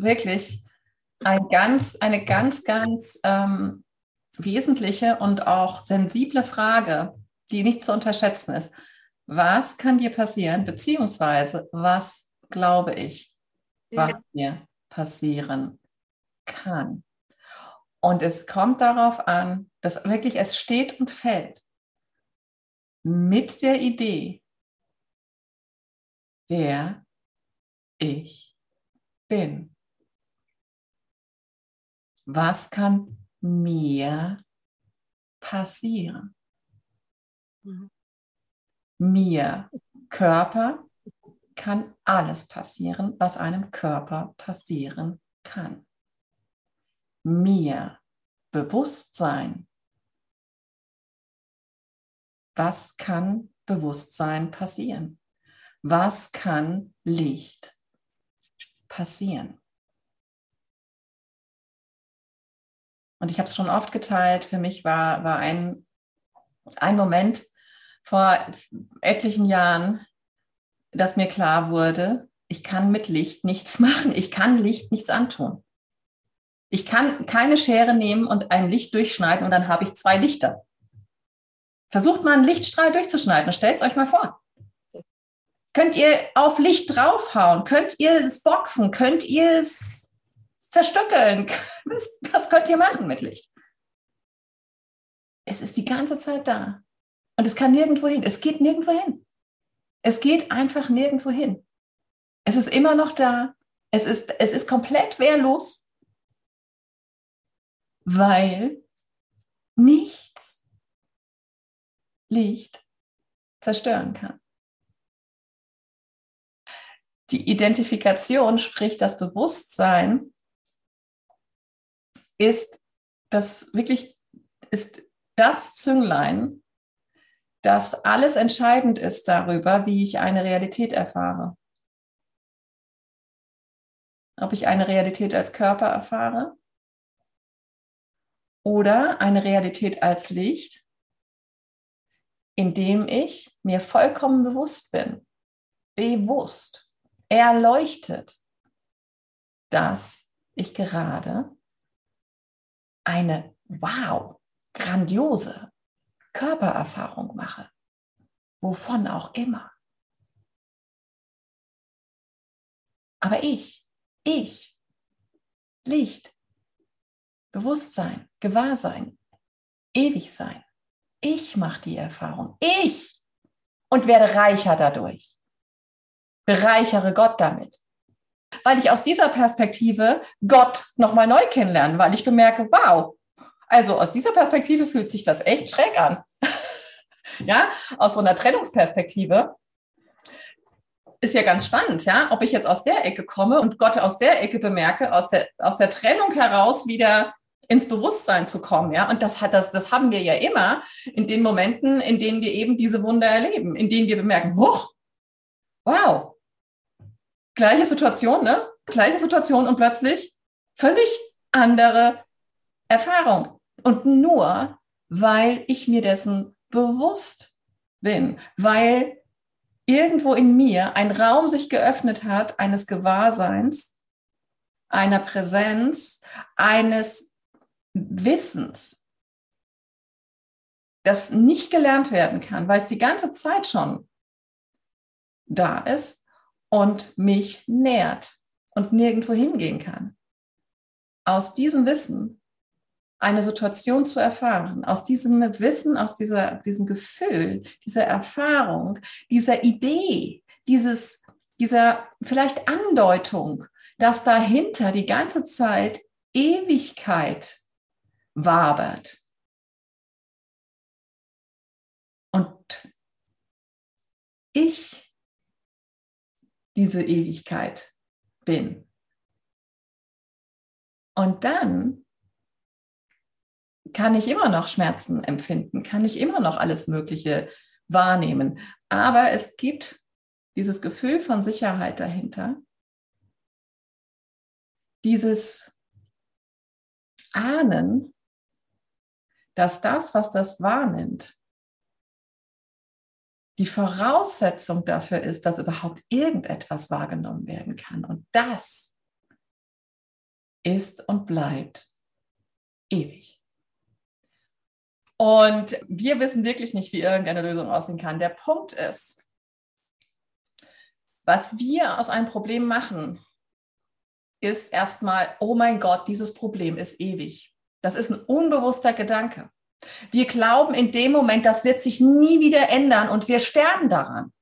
ist wirklich ein ganz, eine ganz, ganz ähm, wesentliche und auch sensible Frage, die nicht zu unterschätzen ist. Was kann dir passieren, beziehungsweise was glaube ich, was dir passieren kann? Und es kommt darauf an, dass wirklich es steht und fällt mit der Idee, wer ich bin. Was kann mir passieren? Mhm. Mir, Körper, kann alles passieren, was einem Körper passieren kann. Mir, Bewusstsein. Was kann Bewusstsein passieren? Was kann Licht passieren? Und ich habe es schon oft geteilt, für mich war, war ein, ein Moment vor etlichen Jahren, dass mir klar wurde, ich kann mit Licht nichts machen, ich kann Licht nichts antun. Ich kann keine Schere nehmen und ein Licht durchschneiden und dann habe ich zwei Lichter. Versucht mal einen Lichtstrahl durchzuschneiden, stellt es euch mal vor. Könnt ihr auf Licht draufhauen? Könnt ihr es boxen? Könnt ihr es zerstückeln? Was könnt ihr machen mit Licht? Es ist die ganze Zeit da. Und es kann nirgendwo hin. Es geht nirgendwo hin. Es geht einfach nirgendwo hin. Es ist immer noch da. Es ist, es ist komplett wehrlos, weil nichts Licht zerstören kann. Die Identifikation, sprich das Bewusstsein, ist das wirklich ist das Zünglein, das alles entscheidend ist darüber, wie ich eine Realität erfahre. Ob ich eine Realität als Körper erfahre oder eine Realität als Licht, indem ich mir vollkommen bewusst bin, bewusst, erleuchtet, dass ich gerade eine, wow, grandiose Körpererfahrung mache, wovon auch immer. Aber ich, ich, Licht, Bewusstsein, Gewahrsein, ewig sein. Ich mache die Erfahrung. Ich und werde reicher dadurch. Bereichere Gott damit. Weil ich aus dieser Perspektive Gott nochmal neu kennenlerne, weil ich bemerke, wow, also aus dieser Perspektive fühlt sich das echt schräg an. ja, aus so einer Trennungsperspektive ist ja ganz spannend, ja, ob ich jetzt aus der Ecke komme und Gott aus der Ecke bemerke, aus der, aus der Trennung heraus wieder ins Bewusstsein zu kommen, ja. Und das hat das, das haben wir ja immer in den Momenten, in denen wir eben diese Wunder erleben, in denen wir bemerken, wow, gleiche Situation, ne? Gleiche Situation und plötzlich völlig andere Erfahrung. Und nur, weil ich mir dessen bewusst bin, weil irgendwo in mir ein Raum sich geöffnet hat eines Gewahrseins, einer Präsenz, eines Wissens, das nicht gelernt werden kann, weil es die ganze Zeit schon da ist und mich nährt und nirgendwo hingehen kann. Aus diesem Wissen eine Situation zu erfahren, aus diesem Wissen, aus dieser, diesem Gefühl, dieser Erfahrung, dieser Idee, dieses, dieser vielleicht Andeutung, dass dahinter die ganze Zeit Ewigkeit wabert. Und ich diese Ewigkeit bin. Und dann kann ich immer noch Schmerzen empfinden, kann ich immer noch alles Mögliche wahrnehmen. Aber es gibt dieses Gefühl von Sicherheit dahinter, dieses Ahnen, dass das, was das wahrnimmt, die Voraussetzung dafür ist, dass überhaupt irgendetwas wahrgenommen werden kann. Und das ist und bleibt ewig. Und wir wissen wirklich nicht, wie irgendeine Lösung aussehen kann. Der Punkt ist, was wir aus einem Problem machen, ist erstmal, oh mein Gott, dieses Problem ist ewig. Das ist ein unbewusster Gedanke. Wir glauben in dem Moment, das wird sich nie wieder ändern und wir sterben daran.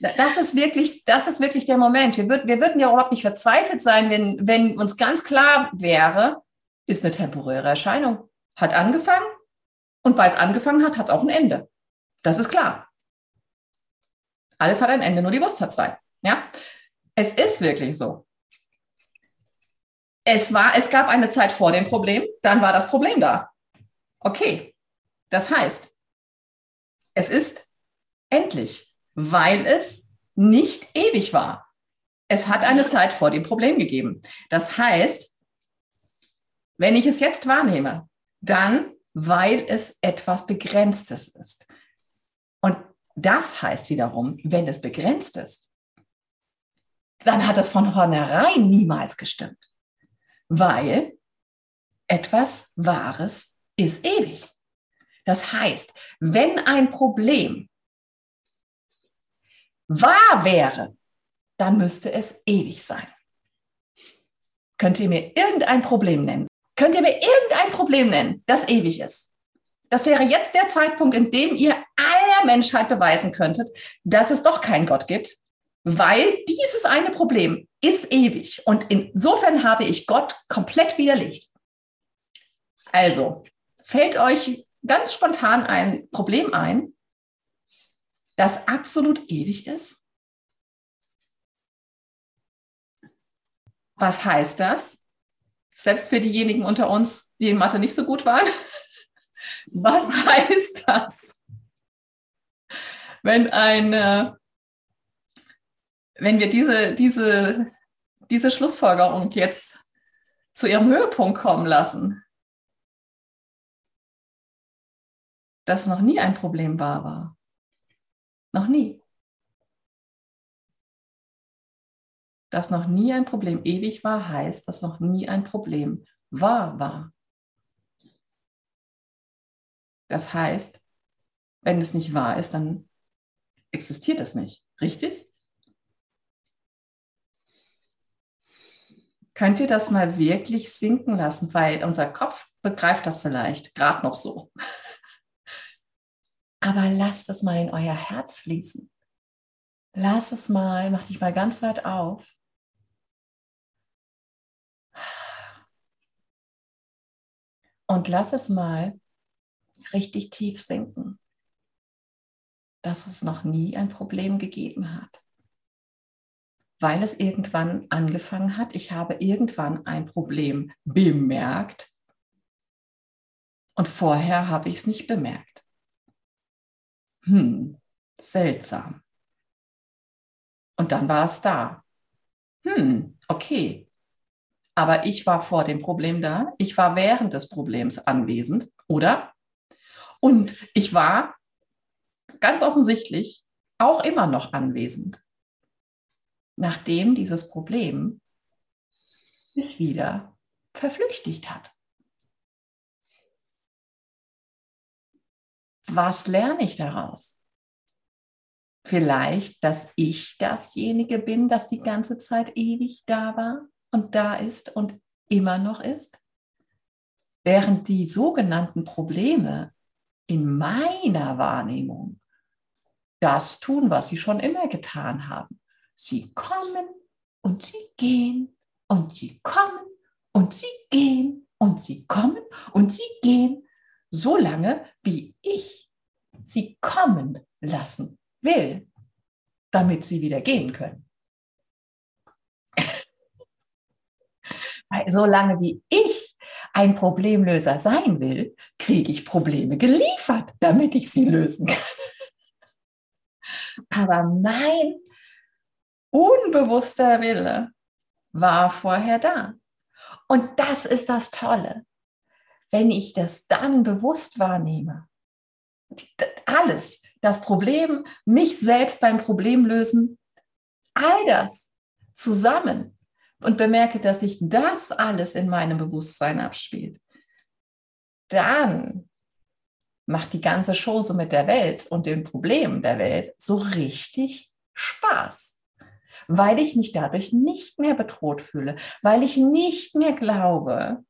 Das ist wirklich, das ist wirklich der Moment. Wir, würd, wir würden ja überhaupt nicht verzweifelt sein, wenn, wenn uns ganz klar wäre, ist eine temporäre Erscheinung. Hat angefangen und weil es angefangen hat, hat es auch ein Ende. Das ist klar. Alles hat ein Ende, nur die Wurst hat zwei. Ja? Es ist wirklich so. Es, war, es gab eine Zeit vor dem Problem, dann war das Problem da. Okay, das heißt, es ist endlich, weil es nicht ewig war. Es hat eine Zeit vor dem Problem gegeben. Das heißt, wenn ich es jetzt wahrnehme, dann, weil es etwas Begrenztes ist. Und das heißt wiederum, wenn es begrenzt ist, dann hat es von vornherein niemals gestimmt, weil etwas Wahres ist ewig. Das heißt, wenn ein Problem wahr wäre, dann müsste es ewig sein. Könnt ihr mir irgendein Problem nennen? Könnt ihr mir irgendein Problem nennen, das ewig ist? Das wäre jetzt der Zeitpunkt, in dem ihr aller Menschheit beweisen könntet, dass es doch keinen Gott gibt, weil dieses eine Problem ist ewig. Und insofern habe ich Gott komplett widerlegt. Also, fällt euch ganz spontan ein Problem ein, das absolut ewig ist? Was heißt das? Selbst für diejenigen unter uns, die in Mathe nicht so gut waren. Was heißt das? Wenn ein, wenn wir diese, diese, diese Schlussfolgerung jetzt zu ihrem Höhepunkt kommen lassen, dass noch nie ein Problem wahr war. Noch nie. Dass noch nie ein Problem ewig war, heißt, dass noch nie ein Problem wahr war. Das heißt, wenn es nicht wahr ist, dann existiert es nicht. Richtig? Könnt ihr das mal wirklich sinken lassen, weil unser Kopf begreift das vielleicht gerade noch so. Aber lasst es mal in euer Herz fließen. Lass es mal, mach dich mal ganz weit auf. Und lass es mal richtig tief sinken, dass es noch nie ein Problem gegeben hat. Weil es irgendwann angefangen hat. Ich habe irgendwann ein Problem bemerkt und vorher habe ich es nicht bemerkt. Hm, seltsam. Und dann war es da. Hm, okay. Aber ich war vor dem Problem da. Ich war während des Problems anwesend, oder? Und ich war ganz offensichtlich auch immer noch anwesend, nachdem dieses Problem sich wieder verflüchtigt hat. Was lerne ich daraus? Vielleicht, dass ich dasjenige bin, das die ganze Zeit ewig da war und da ist und immer noch ist? Während die sogenannten Probleme in meiner Wahrnehmung das tun, was sie schon immer getan haben. Sie kommen und sie gehen und sie kommen und sie gehen und sie kommen und sie gehen, so lange, wie ich sie kommen lassen will, damit sie wieder gehen können. Weil solange wie ich ein Problemlöser sein will, kriege ich Probleme geliefert, damit ich sie lösen kann. Aber mein unbewusster Wille war vorher da. Und das ist das Tolle wenn ich das dann bewusst wahrnehme, alles, das Problem, mich selbst beim Problem lösen, all das zusammen und bemerke, dass sich das alles in meinem Bewusstsein abspielt, dann macht die ganze Chose mit der Welt und den Problemen der Welt so richtig Spaß, weil ich mich dadurch nicht mehr bedroht fühle, weil ich nicht mehr glaube,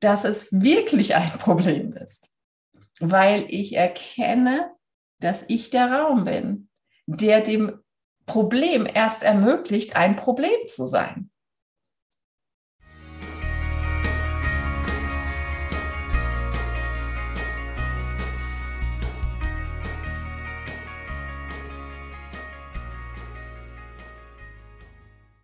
dass es wirklich ein Problem ist, weil ich erkenne, dass ich der Raum bin, der dem Problem erst ermöglicht, ein Problem zu sein.